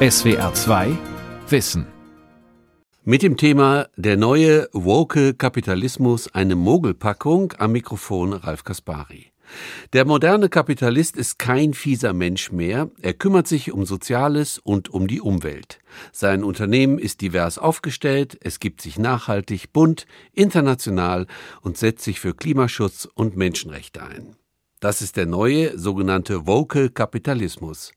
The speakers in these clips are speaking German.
SWR 2 Wissen. Mit dem Thema Der neue woke Kapitalismus eine Mogelpackung am Mikrofon Ralf Kaspari. Der moderne Kapitalist ist kein fieser Mensch mehr, er kümmert sich um Soziales und um die Umwelt. Sein Unternehmen ist divers aufgestellt, es gibt sich nachhaltig, bunt, international und setzt sich für Klimaschutz und Menschenrechte ein. Das ist der neue sogenannte woke Kapitalismus.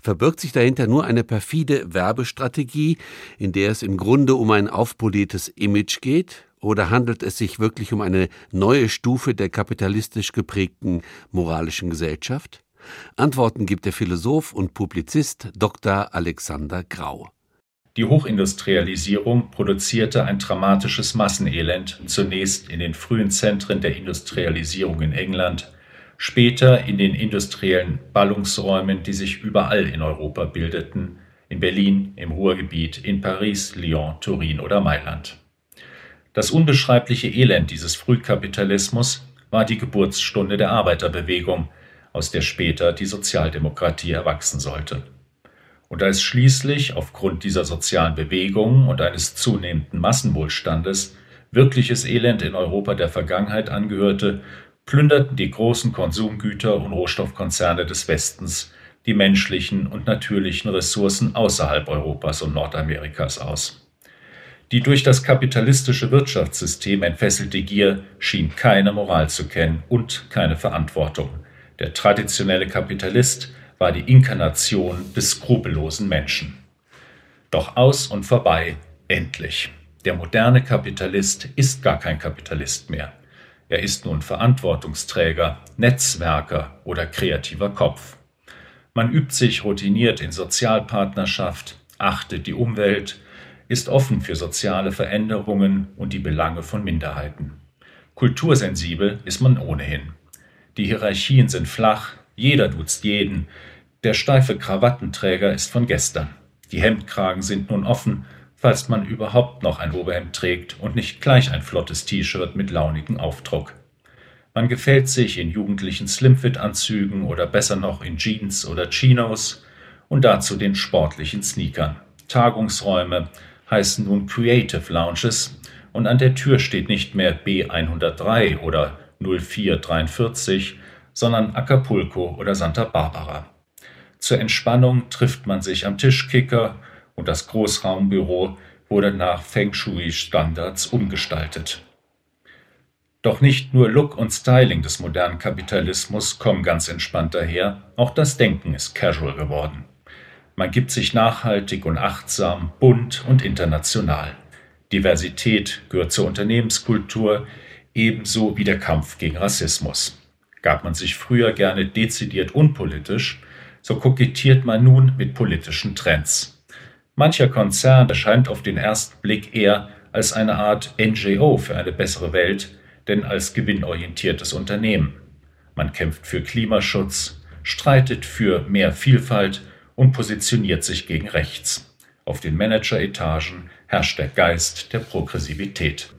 Verbirgt sich dahinter nur eine perfide Werbestrategie, in der es im Grunde um ein aufpoliertes Image geht? Oder handelt es sich wirklich um eine neue Stufe der kapitalistisch geprägten moralischen Gesellschaft? Antworten gibt der Philosoph und Publizist Dr. Alexander Grau. Die Hochindustrialisierung produzierte ein dramatisches Massenelend, zunächst in den frühen Zentren der Industrialisierung in England, später in den industriellen Ballungsräumen, die sich überall in Europa bildeten, in Berlin, im Ruhrgebiet, in Paris, Lyon, Turin oder Mailand. Das unbeschreibliche Elend dieses Frühkapitalismus war die Geburtsstunde der Arbeiterbewegung, aus der später die Sozialdemokratie erwachsen sollte. Und als schließlich aufgrund dieser sozialen Bewegung und eines zunehmenden Massenwohlstandes wirkliches Elend in Europa der Vergangenheit angehörte, plünderten die großen Konsumgüter und Rohstoffkonzerne des Westens die menschlichen und natürlichen Ressourcen außerhalb Europas und Nordamerikas aus. Die durch das kapitalistische Wirtschaftssystem entfesselte Gier schien keine Moral zu kennen und keine Verantwortung. Der traditionelle Kapitalist war die Inkarnation des skrupellosen Menschen. Doch aus und vorbei, endlich. Der moderne Kapitalist ist gar kein Kapitalist mehr. Er ist nun Verantwortungsträger, Netzwerker oder kreativer Kopf. Man übt sich routiniert in Sozialpartnerschaft, achtet die Umwelt, ist offen für soziale Veränderungen und die Belange von Minderheiten. Kultursensibel ist man ohnehin. Die Hierarchien sind flach, jeder duzt jeden, der steife Krawattenträger ist von gestern. Die Hemdkragen sind nun offen, falls man überhaupt noch ein Oberhemd trägt und nicht gleich ein flottes T-Shirt mit launigem Aufdruck. Man gefällt sich in jugendlichen Slimfit-Anzügen oder besser noch in Jeans oder Chinos und dazu den sportlichen Sneakern. Tagungsräume heißen nun Creative Lounges und an der Tür steht nicht mehr B103 oder 0443, sondern Acapulco oder Santa Barbara. Zur Entspannung trifft man sich am Tischkicker und das Großraumbüro wurde nach Feng Shui-Standards umgestaltet. Doch nicht nur Look und Styling des modernen Kapitalismus kommen ganz entspannt daher, auch das Denken ist casual geworden. Man gibt sich nachhaltig und achtsam, bunt und international. Diversität gehört zur Unternehmenskultur, ebenso wie der Kampf gegen Rassismus. Gab man sich früher gerne dezidiert unpolitisch, so kokettiert man nun mit politischen Trends. Mancher Konzern erscheint auf den ersten Blick eher als eine Art NGO für eine bessere Welt, denn als gewinnorientiertes Unternehmen. Man kämpft für Klimaschutz, streitet für mehr Vielfalt und positioniert sich gegen rechts. Auf den Manageretagen herrscht der Geist der Progressivität.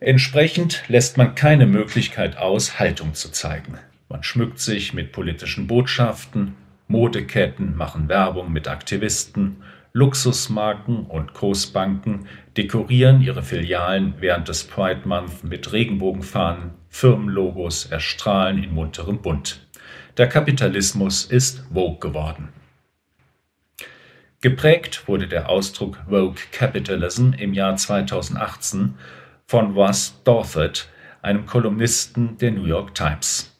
Entsprechend lässt man keine Möglichkeit aus, Haltung zu zeigen. Man schmückt sich mit politischen Botschaften, Modeketten machen Werbung mit Aktivisten, Luxusmarken und Großbanken dekorieren ihre Filialen während des Pride Month mit Regenbogenfahnen, Firmenlogos erstrahlen in munterem Bunt. Der Kapitalismus ist Vogue geworden. Geprägt wurde der Ausdruck Vogue Capitalism im Jahr 2018 von Russ Dorford, einem Kolumnisten der New York Times.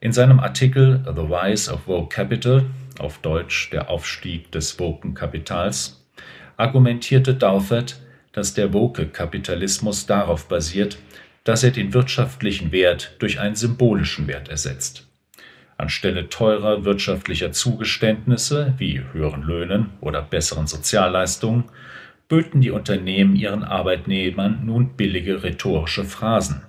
In seinem Artikel The Rise of Woke Capital, auf Deutsch Der Aufstieg des woken Kapitals, argumentierte Daufert, dass der woke Kapitalismus darauf basiert, dass er den wirtschaftlichen Wert durch einen symbolischen Wert ersetzt. Anstelle teurer wirtschaftlicher Zugeständnisse wie höheren Löhnen oder besseren Sozialleistungen böten die Unternehmen ihren Arbeitnehmern nun billige rhetorische Phrasen.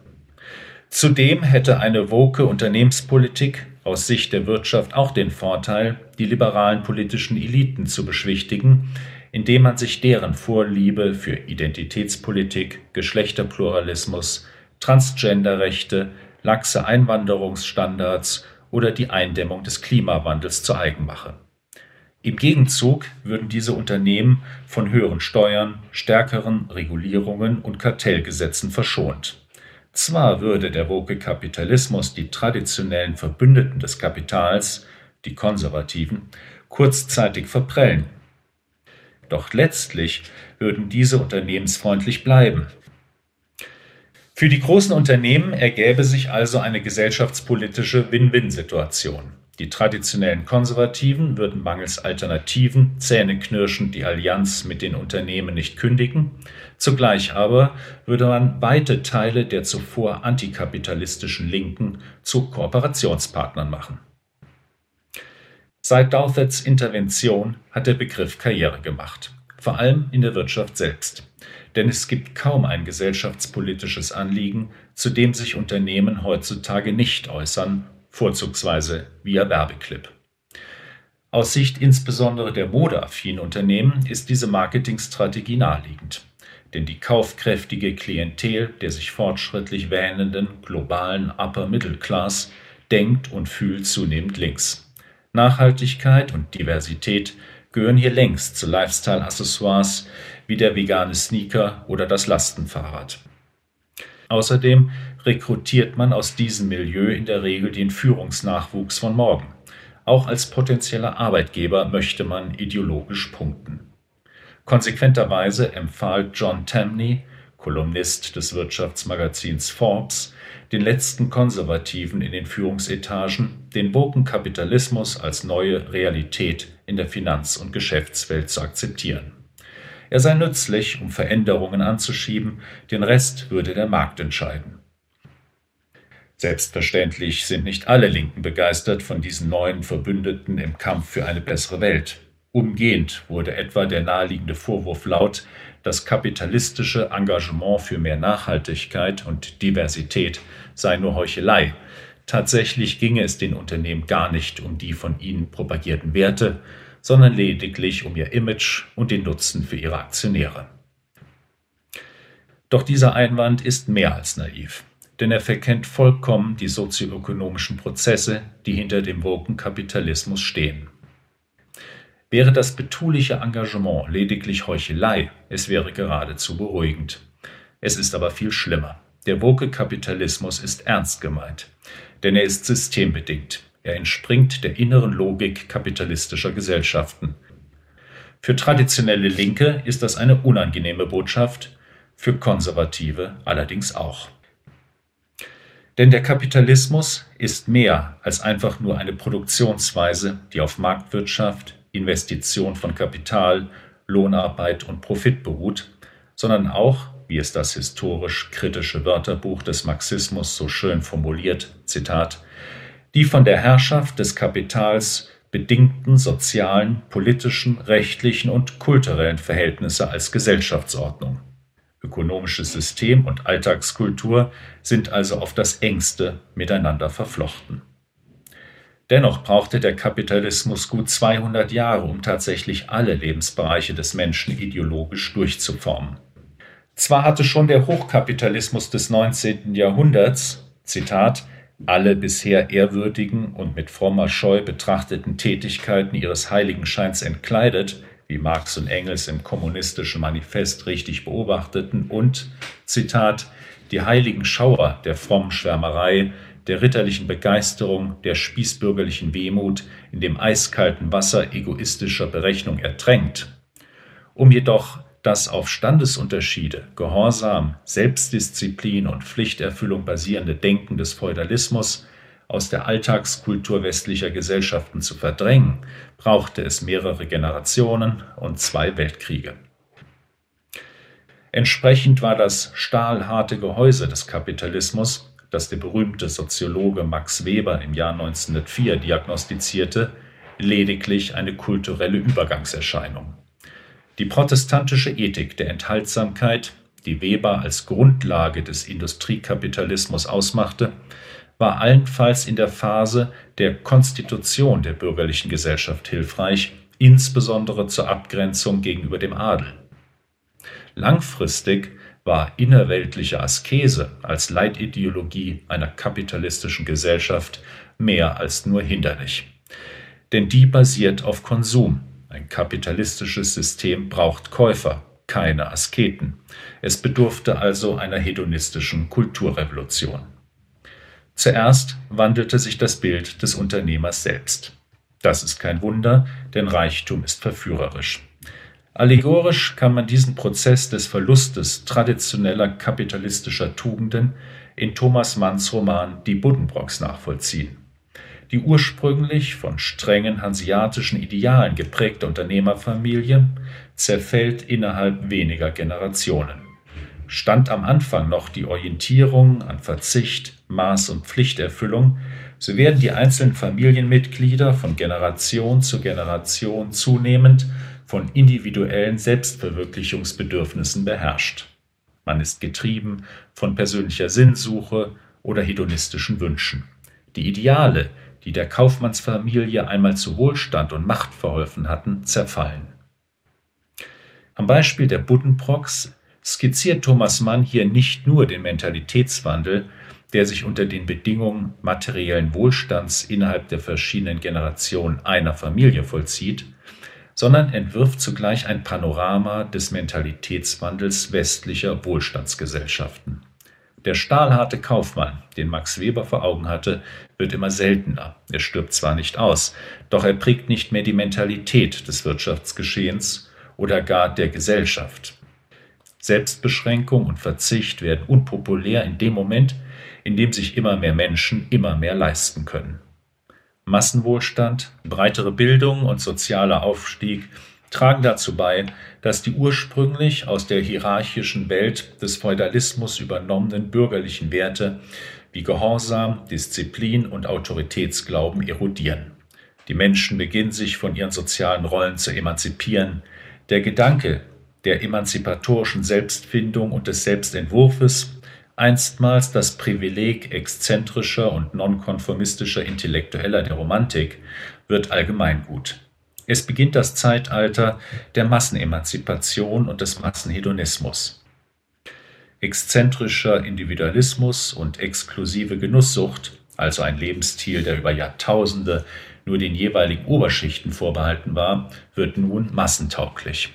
Zudem hätte eine woke Unternehmenspolitik aus Sicht der Wirtschaft auch den Vorteil, die liberalen politischen Eliten zu beschwichtigen, indem man sich deren Vorliebe für Identitätspolitik, Geschlechterpluralismus, Transgenderrechte, laxe Einwanderungsstandards oder die Eindämmung des Klimawandels zu eigen mache. Im Gegenzug würden diese Unternehmen von höheren Steuern, stärkeren Regulierungen und Kartellgesetzen verschont. Zwar würde der woke Kapitalismus die traditionellen Verbündeten des Kapitals, die Konservativen, kurzzeitig verprellen. Doch letztlich würden diese unternehmensfreundlich bleiben. Für die großen Unternehmen ergäbe sich also eine gesellschaftspolitische Win-Win-Situation. Die traditionellen Konservativen würden mangels Alternativen zähneknirschend die Allianz mit den Unternehmen nicht kündigen, zugleich aber würde man weite Teile der zuvor antikapitalistischen Linken zu Kooperationspartnern machen. Seit Douthets Intervention hat der Begriff Karriere gemacht, vor allem in der Wirtschaft selbst. Denn es gibt kaum ein gesellschaftspolitisches Anliegen, zu dem sich Unternehmen heutzutage nicht äußern vorzugsweise via Werbeclip. Aus Sicht insbesondere der modeaffinen Unternehmen ist diese Marketingstrategie naheliegend. Denn die kaufkräftige Klientel der sich fortschrittlich wähnenden globalen Upper Middle Class denkt und fühlt zunehmend links. Nachhaltigkeit und Diversität gehören hier längst zu Lifestyle-Accessoires wie der vegane Sneaker oder das Lastenfahrrad. Außerdem rekrutiert man aus diesem Milieu in der Regel den Führungsnachwuchs von morgen. Auch als potenzieller Arbeitgeber möchte man ideologisch punkten. Konsequenterweise empfahl John Tamney, Kolumnist des Wirtschaftsmagazins Forbes, den letzten Konservativen in den Führungsetagen, den woken Kapitalismus als neue Realität in der Finanz- und Geschäftswelt zu akzeptieren. Er sei nützlich, um Veränderungen anzuschieben, den Rest würde der Markt entscheiden. Selbstverständlich sind nicht alle Linken begeistert von diesen neuen Verbündeten im Kampf für eine bessere Welt. Umgehend wurde etwa der naheliegende Vorwurf laut, das kapitalistische Engagement für mehr Nachhaltigkeit und Diversität sei nur Heuchelei. Tatsächlich ginge es den Unternehmen gar nicht um die von ihnen propagierten Werte, sondern lediglich um ihr Image und den Nutzen für ihre Aktionäre. Doch dieser Einwand ist mehr als naiv, denn er verkennt vollkommen die sozioökonomischen Prozesse, die hinter dem woken Kapitalismus stehen. Wäre das betuliche Engagement lediglich Heuchelei, es wäre geradezu beruhigend. Es ist aber viel schlimmer. Der woke Kapitalismus ist ernst gemeint, denn er ist systembedingt. Er entspringt der inneren Logik kapitalistischer Gesellschaften. Für traditionelle Linke ist das eine unangenehme Botschaft, für Konservative allerdings auch. Denn der Kapitalismus ist mehr als einfach nur eine Produktionsweise, die auf Marktwirtschaft, Investition von Kapital, Lohnarbeit und Profit beruht, sondern auch, wie es das historisch kritische Wörterbuch des Marxismus so schön formuliert, Zitat, die von der Herrschaft des Kapitals bedingten sozialen, politischen, rechtlichen und kulturellen Verhältnisse als Gesellschaftsordnung. Ökonomisches System und Alltagskultur sind also auf das engste miteinander verflochten. Dennoch brauchte der Kapitalismus gut 200 Jahre, um tatsächlich alle Lebensbereiche des Menschen ideologisch durchzuformen. Zwar hatte schon der Hochkapitalismus des 19. Jahrhunderts, Zitat, alle bisher ehrwürdigen und mit frommer Scheu betrachteten Tätigkeiten ihres Heiligenscheins entkleidet, wie Marx und Engels im kommunistischen Manifest richtig beobachteten, und, Zitat, die heiligen Schauer der frommen Schwärmerei, der ritterlichen Begeisterung, der spießbürgerlichen Wehmut in dem eiskalten Wasser egoistischer Berechnung ertränkt, um jedoch das auf Standesunterschiede, Gehorsam, Selbstdisziplin und Pflichterfüllung basierende Denken des Feudalismus aus der Alltagskultur westlicher Gesellschaften zu verdrängen, brauchte es mehrere Generationen und zwei Weltkriege. Entsprechend war das stahlharte Gehäuse des Kapitalismus, das der berühmte Soziologe Max Weber im Jahr 1904 diagnostizierte, lediglich eine kulturelle Übergangserscheinung. Die protestantische Ethik der Enthaltsamkeit, die Weber als Grundlage des Industriekapitalismus ausmachte, war allenfalls in der Phase der Konstitution der bürgerlichen Gesellschaft hilfreich, insbesondere zur Abgrenzung gegenüber dem Adel. Langfristig war innerweltliche Askese als Leitideologie einer kapitalistischen Gesellschaft mehr als nur hinderlich. Denn die basiert auf Konsum, Ein kapitalistisches System braucht Käufer, keine Asketen. Es bedurfte also einer hedonistischen Kulturrevolution. Zuerst wandelte sich das Bild des Unternehmers selbst. Das ist kein Wunder, denn Reichtum ist verführerisch. Allegorisch kann man diesen Prozess des Verlustes traditioneller kapitalistischer Tugenden in Thomas Manns Roman Die Buddenbrocks nachvollziehen. Die ursprünglich von strengen hanseatischen Idealen geprägte Unternehmerfamilie zerfällt innerhalb weniger Generationen. Stand am Anfang noch die Orientierung an Verzicht, Maß und Pflichterfüllung, so werden die einzelnen Familienmitglieder von Generation zu Generation zunehmend von individuellen Selbstverwirklichungsbedürfnissen beherrscht. Man ist getrieben von persönlicher Sinnsuche oder hedonistischen Wünschen. Die Ideale, die der Kaufmannsfamilie einmal zu Wohlstand und Macht verholfen hatten, zerfallen. Am Beispiel der Buddenbrocks skizziert Thomas Mann hier nicht nur den Mentalitätswandel, der sich unter den Bedingungen materiellen Wohlstands innerhalb der verschiedenen Generationen einer Familie vollzieht, sondern entwirft zugleich ein Panorama des Mentalitätswandels westlicher Wohlstandsgesellschaften. Der stahlharte Kaufmann, den Max Weber vor Augen hatte, wird immer seltener. Er stirbt zwar nicht aus, doch er prägt nicht mehr die Mentalität des Wirtschaftsgeschehens oder gar der Gesellschaft. Selbstbeschränkung und Verzicht werden unpopulär in dem Moment, in dem sich immer mehr Menschen immer mehr leisten können. Massenwohlstand, breitere Bildung und sozialer Aufstieg tragen dazu bei, dass die ursprünglich aus der hierarchischen Welt des Feudalismus übernommenen bürgerlichen Werte wie Gehorsam, Disziplin und Autoritätsglauben erodieren. Die Menschen beginnen sich von ihren sozialen Rollen zu emanzipieren. Der Gedanke der emanzipatorischen Selbstfindung und des Selbstentwurfs, einstmals das Privileg exzentrischer und nonkonformistischer Intellektueller der Romantik, wird allgemeingut. Es beginnt das Zeitalter der Massenemanzipation und des Massenhedonismus. Exzentrischer Individualismus und exklusive Genusssucht, also ein Lebensstil, der über Jahrtausende nur den jeweiligen Oberschichten vorbehalten war, wird nun massentauglich.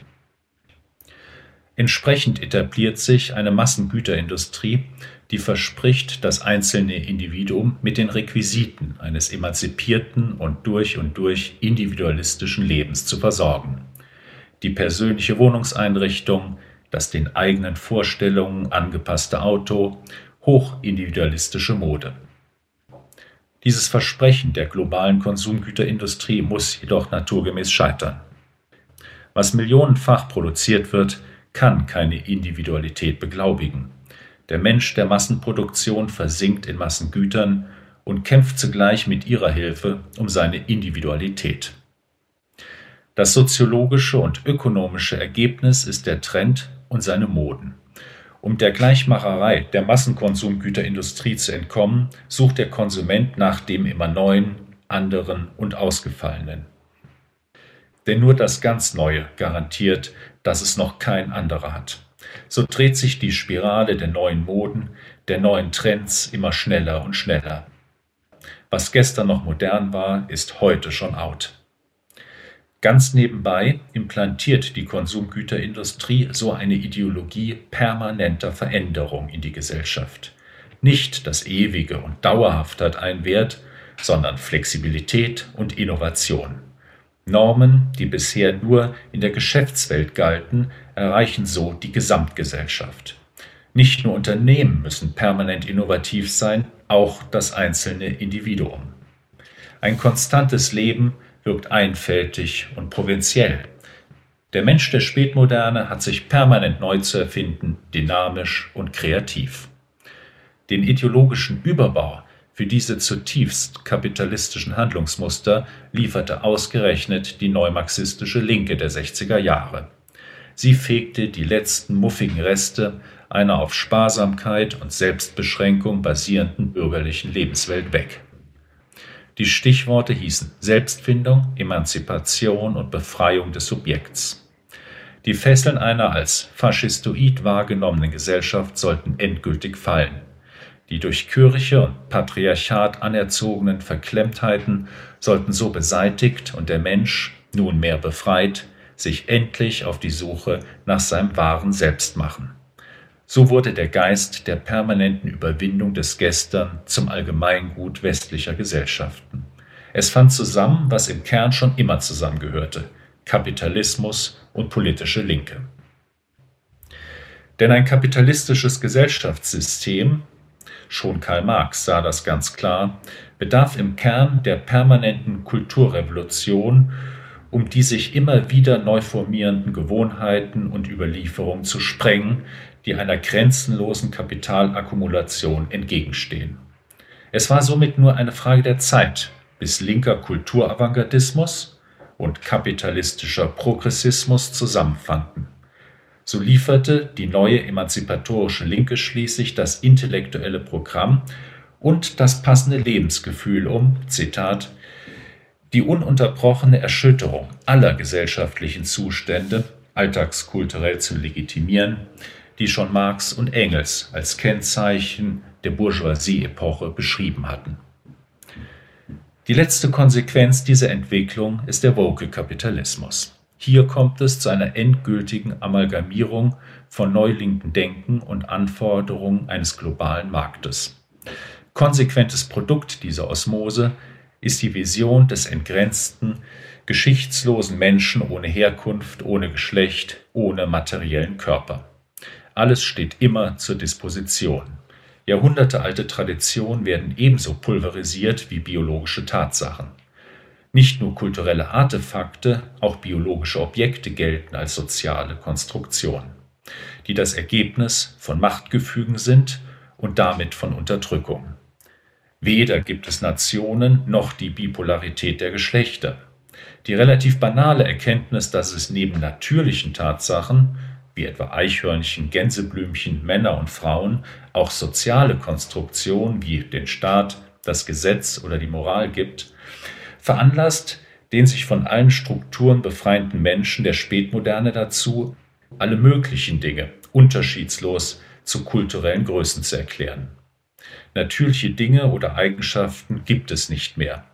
Entsprechend etabliert sich eine Massengüterindustrie, die verspricht, das einzelne Individuum mit den Requisiten eines emanzipierten und durch und durch individualistischen Lebens zu versorgen. Die persönliche Wohnungseinrichtung, das den eigenen Vorstellungen angepasste Auto, hochindividualistische Mode. Dieses Versprechen der globalen Konsumgüterindustrie muss jedoch naturgemäß scheitern. Was millionenfach produziert wird, kann keine Individualität beglaubigen. Der Mensch der Massenproduktion versinkt in Massengütern und kämpft zugleich mit ihrer Hilfe um seine Individualität. Das soziologische und ökonomische Ergebnis ist der Trend und seine Moden. Um der Gleichmacherei der Massenkonsumgüterindustrie zu entkommen, sucht der Konsument nach dem immer neuen, anderen und ausgefallenen. Denn nur das ganz Neue garantiert, dass es noch kein anderer hat. So dreht sich die Spirale der neuen Moden, der neuen Trends immer schneller und schneller. Was gestern noch modern war, ist heute schon out. Ganz nebenbei implantiert die Konsumgüterindustrie so eine Ideologie permanenter Veränderung in die Gesellschaft. Nicht das Ewige und Dauerhafte hat einen Wert, sondern Flexibilität und Innovation. Normen, die bisher nur in der Geschäftswelt galten, erreichen so die Gesamtgesellschaft. Nicht nur Unternehmen müssen permanent innovativ sein, auch das einzelne Individuum. Ein konstantes Leben wirkt einfältig und provinziell. Der Mensch der Spätmoderne hat sich permanent neu zu erfinden, dynamisch und kreativ. Den ideologischen Überbau für diese zutiefst kapitalistischen Handlungsmuster lieferte ausgerechnet die neumarxistische Linke der 60er Jahre. Sie fegte die letzten muffigen Reste einer auf Sparsamkeit und Selbstbeschränkung basierenden bürgerlichen Lebenswelt weg. Die Stichworte hießen Selbstfindung, Emanzipation und Befreiung des Subjekts. Die Fesseln einer als faschistoid wahrgenommenen Gesellschaft sollten endgültig fallen. Die durch Kirche und Patriarchat anerzogenen Verklemmtheiten sollten so beseitigt und der Mensch, nunmehr befreit, sich endlich auf die Suche nach seinem wahren Selbst machen. So wurde der Geist der permanenten Überwindung des Gestern zum Allgemeingut westlicher Gesellschaften. Es fand zusammen, was im Kern schon immer zusammengehörte Kapitalismus und politische Linke. Denn ein kapitalistisches Gesellschaftssystem, schon Karl Marx sah das ganz klar, bedarf im Kern der permanenten Kulturrevolution, um die sich immer wieder neu formierenden Gewohnheiten und Überlieferungen zu sprengen, die einer grenzenlosen Kapitalakkumulation entgegenstehen. Es war somit nur eine Frage der Zeit, bis linker Kulturavantgardismus und kapitalistischer Progressismus zusammenfanden. So lieferte die neue emanzipatorische Linke schließlich das intellektuelle Programm und das passende Lebensgefühl um, Zitat, die ununterbrochene Erschütterung aller gesellschaftlichen Zustände alltagskulturell zu legitimieren, die schon Marx und Engels als Kennzeichen der Bourgeoisie-Epoche beschrieben hatten. Die letzte Konsequenz dieser Entwicklung ist der Woke-Kapitalismus. Hier kommt es zu einer endgültigen Amalgamierung von neulinken Denken und Anforderungen eines globalen Marktes. Konsequentes Produkt dieser Osmose ist die Vision des entgrenzten, geschichtslosen Menschen ohne Herkunft, ohne Geschlecht, ohne materiellen Körper. Alles steht immer zur Disposition. Jahrhundertealte Traditionen werden ebenso pulverisiert wie biologische Tatsachen. Nicht nur kulturelle Artefakte, auch biologische Objekte gelten als soziale Konstruktionen, die das Ergebnis von Machtgefügen sind und damit von Unterdrückung. Weder gibt es Nationen noch die Bipolarität der Geschlechter. Die relativ banale Erkenntnis, dass es neben natürlichen Tatsachen wie etwa Eichhörnchen, Gänseblümchen, Männer und Frauen, auch soziale Konstruktionen wie den Staat, das Gesetz oder die Moral gibt, veranlasst den sich von allen Strukturen befreienden Menschen der Spätmoderne dazu, alle möglichen Dinge unterschiedslos zu kulturellen Größen zu erklären. Natürliche Dinge oder Eigenschaften gibt es nicht mehr.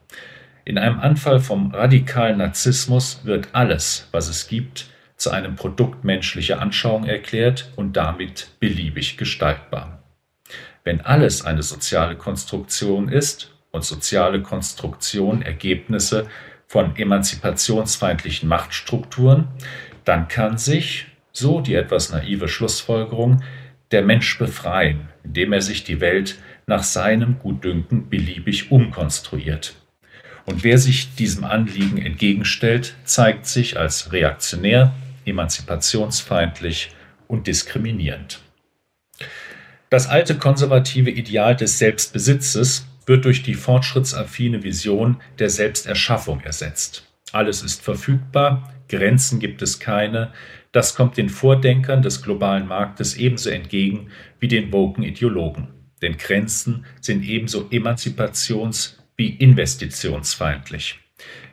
In einem Anfall vom radikalen Narzissmus wird alles, was es gibt, zu einem Produkt menschlicher Anschauung erklärt und damit beliebig gestaltbar. Wenn alles eine soziale Konstruktion ist und soziale Konstruktion Ergebnisse von emanzipationsfeindlichen Machtstrukturen, dann kann sich, so die etwas naive Schlussfolgerung, der Mensch befreien, indem er sich die Welt nach seinem Gutdünken beliebig umkonstruiert. Und wer sich diesem Anliegen entgegenstellt, zeigt sich als reaktionär, emanzipationsfeindlich und diskriminierend. Das alte konservative Ideal des Selbstbesitzes wird durch die fortschrittsaffine Vision der Selbsterschaffung ersetzt. Alles ist verfügbar, Grenzen gibt es keine, das kommt den Vordenkern des globalen Marktes ebenso entgegen wie den woken Ideologen. Denn Grenzen sind ebenso emanzipations- wie investitionsfeindlich.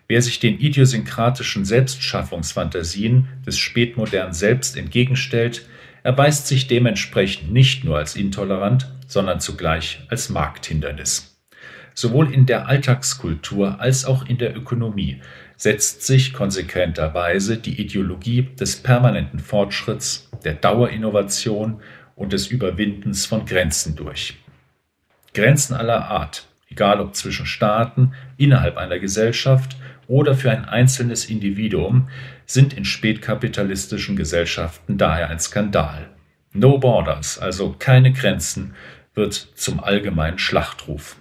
Wer sich den idiosynkratischen Selbstschaffungsfantasien des spätmodernen Selbst entgegenstellt, erweist sich dementsprechend nicht nur als intolerant, sondern zugleich als Markthindernis. Sowohl in der Alltagskultur als auch in der Ökonomie setzt sich konsequenterweise die Ideologie des permanenten Fortschritts, der Dauerinnovation und des Überwindens von Grenzen durch. Grenzen aller Art, egal ob zwischen Staaten, innerhalb einer Gesellschaft oder für ein einzelnes Individuum sind in spätkapitalistischen Gesellschaften daher ein Skandal. No Borders, also keine Grenzen, wird zum allgemeinen Schlachtruf.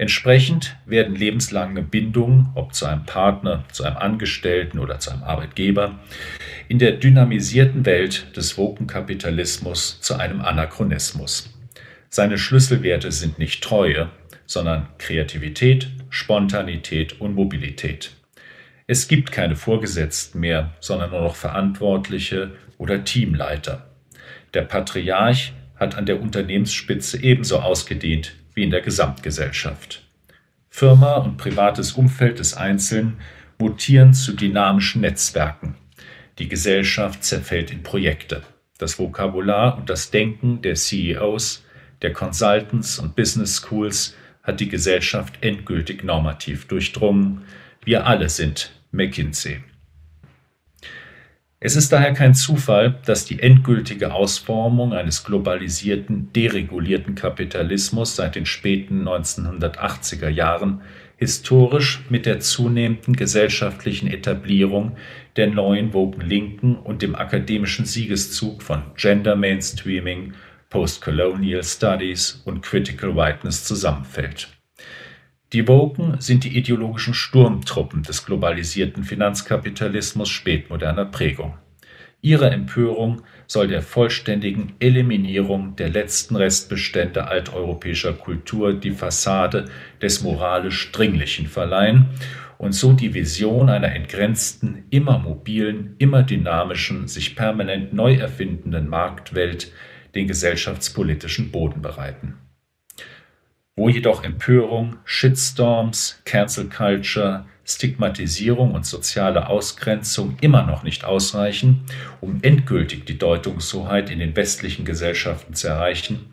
Entsprechend werden lebenslange Bindungen, ob zu einem Partner, zu einem Angestellten oder zu einem Arbeitgeber, in der dynamisierten Welt des Wokenkapitalismus zu einem Anachronismus. Seine Schlüsselwerte sind nicht Treue, sondern Kreativität, Spontanität und Mobilität. Es gibt keine Vorgesetzten mehr, sondern nur noch Verantwortliche oder Teamleiter. Der Patriarch hat an der Unternehmensspitze ebenso ausgedehnt wie in der Gesamtgesellschaft. Firma und privates Umfeld des Einzelnen mutieren zu dynamischen Netzwerken. Die Gesellschaft zerfällt in Projekte. Das Vokabular und das Denken der CEOs, der Consultants und Business Schools hat die Gesellschaft endgültig normativ durchdrungen. Wir alle sind McKinsey. Es ist daher kein Zufall, dass die endgültige Ausformung eines globalisierten, deregulierten Kapitalismus seit den späten 1980er Jahren historisch mit der zunehmenden gesellschaftlichen Etablierung der neuen woken Linken und dem akademischen Siegeszug von Gender Mainstreaming, Postcolonial Studies und Critical Whiteness zusammenfällt. Die Woken sind die ideologischen Sturmtruppen des globalisierten Finanzkapitalismus spätmoderner Prägung. Ihre Empörung soll der vollständigen Eliminierung der letzten Restbestände alteuropäischer Kultur die Fassade des moralisch Dringlichen verleihen und so die Vision einer entgrenzten, immer mobilen, immer dynamischen, sich permanent neu erfindenden Marktwelt den gesellschaftspolitischen Boden bereiten. Wo jedoch Empörung, Shitstorms, Cancel Culture, Stigmatisierung und soziale Ausgrenzung immer noch nicht ausreichen, um endgültig die Deutungshoheit in den westlichen Gesellschaften zu erreichen,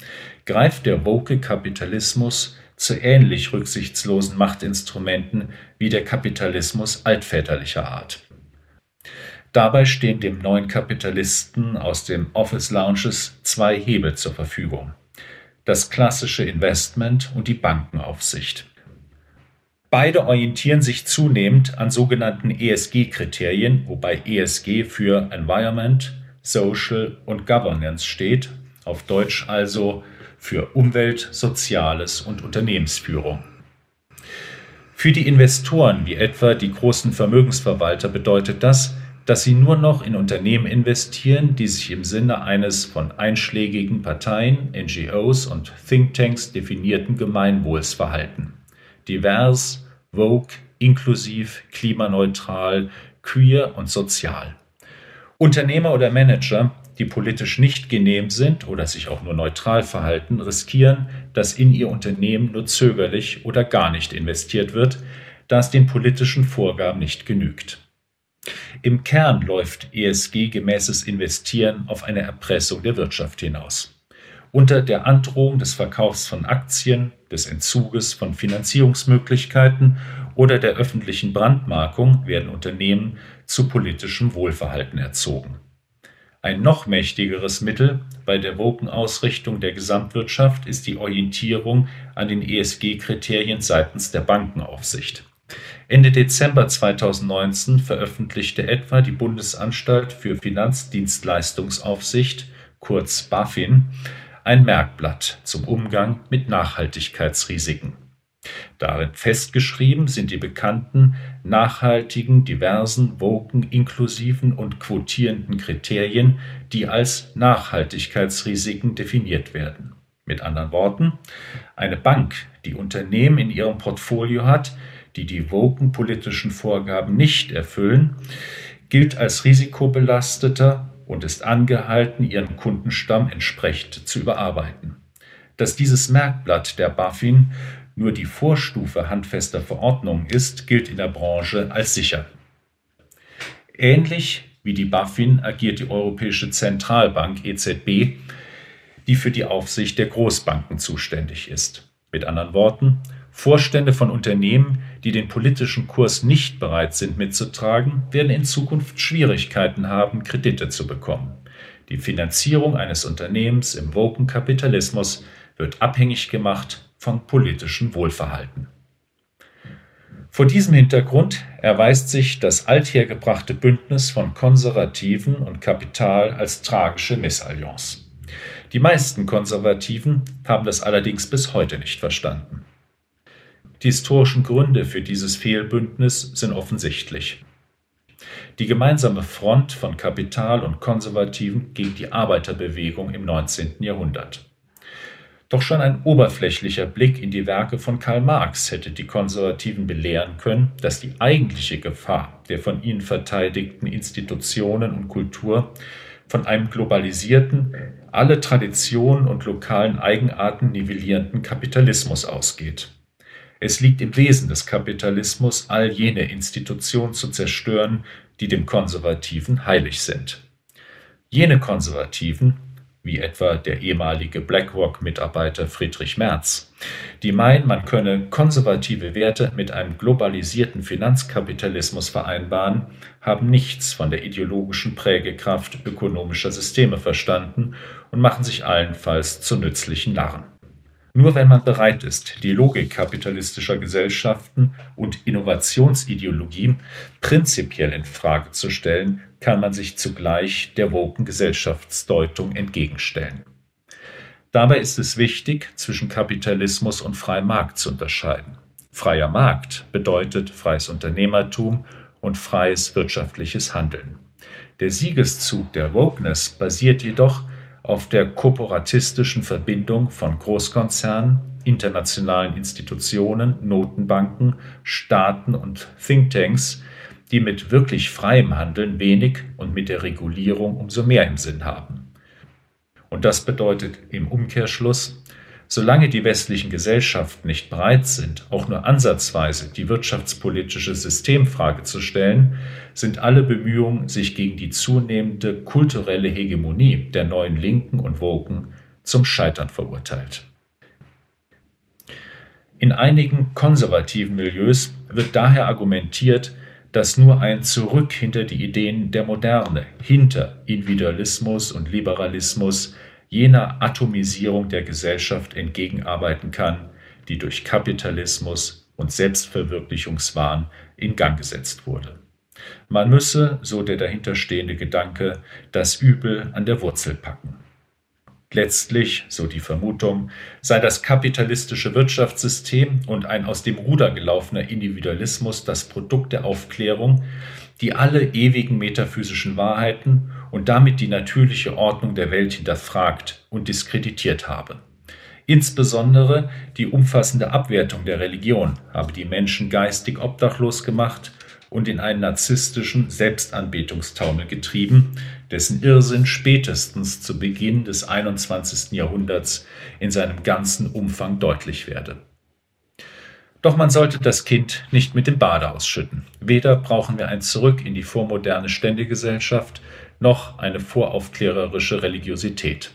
greift der woke Kapitalismus zu ähnlich rücksichtslosen Machtinstrumenten wie der Kapitalismus altväterlicher Art. Dabei stehen dem neuen Kapitalisten aus den Office Lounges zwei Hebel zur Verfügung. Das klassische Investment und die Bankenaufsicht. Beide orientieren sich zunehmend an sogenannten ESG-Kriterien, wobei ESG für Environment, Social und Governance steht, auf Deutsch also für Umwelt, Soziales und Unternehmensführung. Für die Investoren wie etwa die großen Vermögensverwalter bedeutet das, dass sie nur noch in Unternehmen investieren, die sich im Sinne eines von einschlägigen Parteien, NGOs und Thinktanks definierten Gemeinwohls verhalten. Divers, Vogue, inklusiv, klimaneutral, queer und sozial. Unternehmer oder Manager, die politisch nicht genehm sind oder sich auch nur neutral verhalten, riskieren, dass in ihr Unternehmen nur zögerlich oder gar nicht investiert wird, da es den politischen Vorgaben nicht genügt. Im Kern läuft ESG gemäßes Investieren auf eine Erpressung der Wirtschaft hinaus. Unter der Androhung des Verkaufs von Aktien, des Entzuges von Finanzierungsmöglichkeiten oder der öffentlichen Brandmarkung werden Unternehmen zu politischem Wohlverhalten erzogen. Ein noch mächtigeres Mittel bei der Wokenausrichtung der Gesamtwirtschaft ist die Orientierung an den ESG-Kriterien seitens der Bankenaufsicht. Ende Dezember 2019 veröffentlichte etwa die Bundesanstalt für Finanzdienstleistungsaufsicht, kurz BaFin, ein Merkblatt zum Umgang mit Nachhaltigkeitsrisiken. Darin festgeschrieben sind die bekannten nachhaltigen, diversen, woken, inklusiven und quotierenden Kriterien, die als Nachhaltigkeitsrisiken definiert werden. Mit anderen Worten, eine Bank, die Unternehmen in ihrem Portfolio hat, die die woken politischen Vorgaben nicht erfüllen, gilt als risikobelasteter und ist angehalten, ihren Kundenstamm entsprechend zu überarbeiten. Dass dieses Merkblatt der BaFin nur die Vorstufe handfester Verordnungen ist, gilt in der Branche als sicher. Ähnlich wie die BaFin agiert die Europäische Zentralbank EZB, die für die Aufsicht der Großbanken zuständig ist. Mit anderen Worten, Vorstände von Unternehmen, die den politischen Kurs nicht bereit sind mitzutragen, werden in Zukunft Schwierigkeiten haben, Kredite zu bekommen. Die Finanzierung eines Unternehmens im woken Kapitalismus wird abhängig gemacht von politischem Wohlverhalten. Vor diesem Hintergrund erweist sich das althergebrachte Bündnis von Konservativen und Kapital als tragische Missalliance. Die meisten Konservativen haben das allerdings bis heute nicht verstanden. Die historischen Gründe für dieses Fehlbündnis sind offensichtlich. Die gemeinsame Front von Kapital und Konservativen gegen die Arbeiterbewegung im 19. Jahrhundert. Doch schon ein oberflächlicher Blick in die Werke von Karl Marx hätte die Konservativen belehren können, dass die eigentliche Gefahr der von ihnen verteidigten Institutionen und Kultur von einem globalisierten, alle Traditionen und lokalen Eigenarten nivellierenden Kapitalismus ausgeht. Es liegt im Wesen des Kapitalismus, all jene Institutionen zu zerstören, die dem Konservativen heilig sind. Jene Konservativen, wie etwa der ehemalige BlackRock-Mitarbeiter Friedrich Merz, die meinen, man könne konservative Werte mit einem globalisierten Finanzkapitalismus vereinbaren, haben nichts von der ideologischen Prägekraft ökonomischer Systeme verstanden und machen sich allenfalls zu nützlichen Narren. Nur wenn man bereit ist, die Logik kapitalistischer Gesellschaften und Innovationsideologien prinzipiell in Frage zu stellen, kann man sich zugleich der woken Gesellschaftsdeutung entgegenstellen. Dabei ist es wichtig, zwischen Kapitalismus und freiem Markt zu unterscheiden. Freier Markt bedeutet freies Unternehmertum und freies wirtschaftliches Handeln. Der Siegeszug der Wokeness basiert jedoch auf der korporatistischen Verbindung von Großkonzernen, internationalen Institutionen, Notenbanken, Staaten und Thinktanks, die mit wirklich freiem Handeln wenig und mit der Regulierung umso mehr im Sinn haben. Und das bedeutet im Umkehrschluss, Solange die westlichen Gesellschaften nicht bereit sind, auch nur ansatzweise die wirtschaftspolitische Systemfrage zu stellen, sind alle Bemühungen, sich gegen die zunehmende kulturelle Hegemonie der neuen Linken und Woken zum Scheitern verurteilt. In einigen konservativen Milieus wird daher argumentiert, dass nur ein Zurück hinter die Ideen der Moderne, hinter Individualismus und Liberalismus jener Atomisierung der Gesellschaft entgegenarbeiten kann, die durch Kapitalismus und Selbstverwirklichungswahn in Gang gesetzt wurde. Man müsse, so der dahinterstehende Gedanke, das Übel an der Wurzel packen. Letztlich, so die Vermutung, sei das kapitalistische Wirtschaftssystem und ein aus dem Ruder gelaufener Individualismus das Produkt der Aufklärung, die alle ewigen metaphysischen Wahrheiten und damit die natürliche Ordnung der Welt hinterfragt und diskreditiert habe. Insbesondere die umfassende Abwertung der Religion habe die Menschen geistig obdachlos gemacht und in einen narzisstischen Selbstanbetungstaumel getrieben, dessen Irrsinn spätestens zu Beginn des 21. Jahrhunderts in seinem ganzen Umfang deutlich werde. Doch man sollte das Kind nicht mit dem Bade ausschütten. Weder brauchen wir ein Zurück in die vormoderne Ständegesellschaft, noch eine voraufklärerische Religiosität.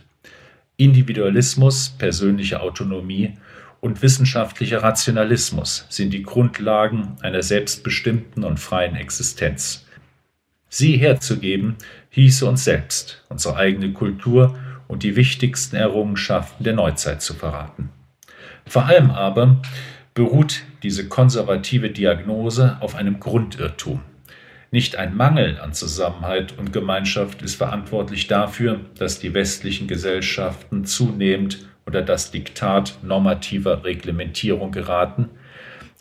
Individualismus, persönliche Autonomie und wissenschaftlicher Rationalismus sind die Grundlagen einer selbstbestimmten und freien Existenz. Sie herzugeben hieße uns selbst, unsere eigene Kultur und die wichtigsten Errungenschaften der Neuzeit zu verraten. Vor allem aber beruht diese konservative Diagnose auf einem Grundirrtum. Nicht ein Mangel an Zusammenhalt und Gemeinschaft ist verantwortlich dafür, dass die westlichen Gesellschaften zunehmend unter das Diktat normativer Reglementierung geraten,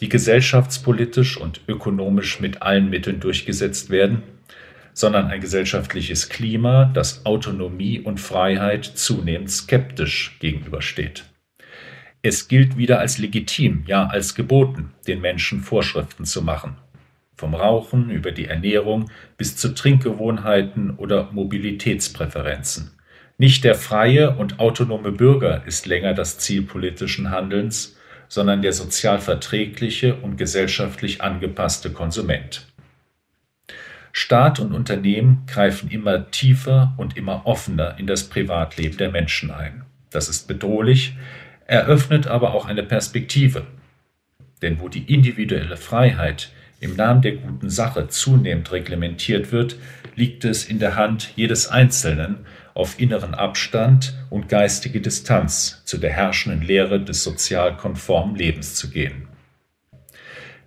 die gesellschaftspolitisch und ökonomisch mit allen Mitteln durchgesetzt werden, sondern ein gesellschaftliches Klima, das Autonomie und Freiheit zunehmend skeptisch gegenübersteht. Es gilt wieder als legitim, ja als geboten, den Menschen Vorschriften zu machen vom Rauchen über die Ernährung bis zu Trinkgewohnheiten oder Mobilitätspräferenzen. Nicht der freie und autonome Bürger ist länger das Ziel politischen Handelns, sondern der sozial verträgliche und gesellschaftlich angepasste Konsument. Staat und Unternehmen greifen immer tiefer und immer offener in das Privatleben der Menschen ein. Das ist bedrohlich, eröffnet aber auch eine Perspektive. Denn wo die individuelle Freiheit im Namen der guten Sache zunehmend reglementiert wird, liegt es in der Hand jedes Einzelnen, auf inneren Abstand und geistige Distanz zu der herrschenden Lehre des sozial konformen Lebens zu gehen.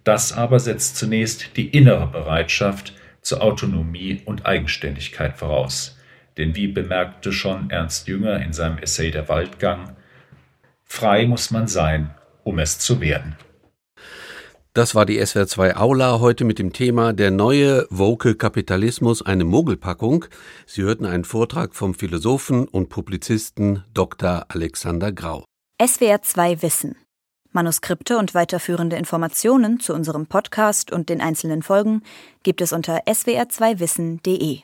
Das aber setzt zunächst die innere Bereitschaft zur Autonomie und Eigenständigkeit voraus. Denn wie bemerkte schon Ernst Jünger in seinem Essay Der Waldgang, frei muss man sein, um es zu werden. Das war die SWR 2 Aula heute mit dem Thema Der neue woke Kapitalismus, eine Mogelpackung. Sie hörten einen Vortrag vom Philosophen und Publizisten Dr. Alexander Grau. SWR 2 Wissen. Manuskripte und weiterführende Informationen zu unserem Podcast und den einzelnen Folgen gibt es unter swr2wissen.de.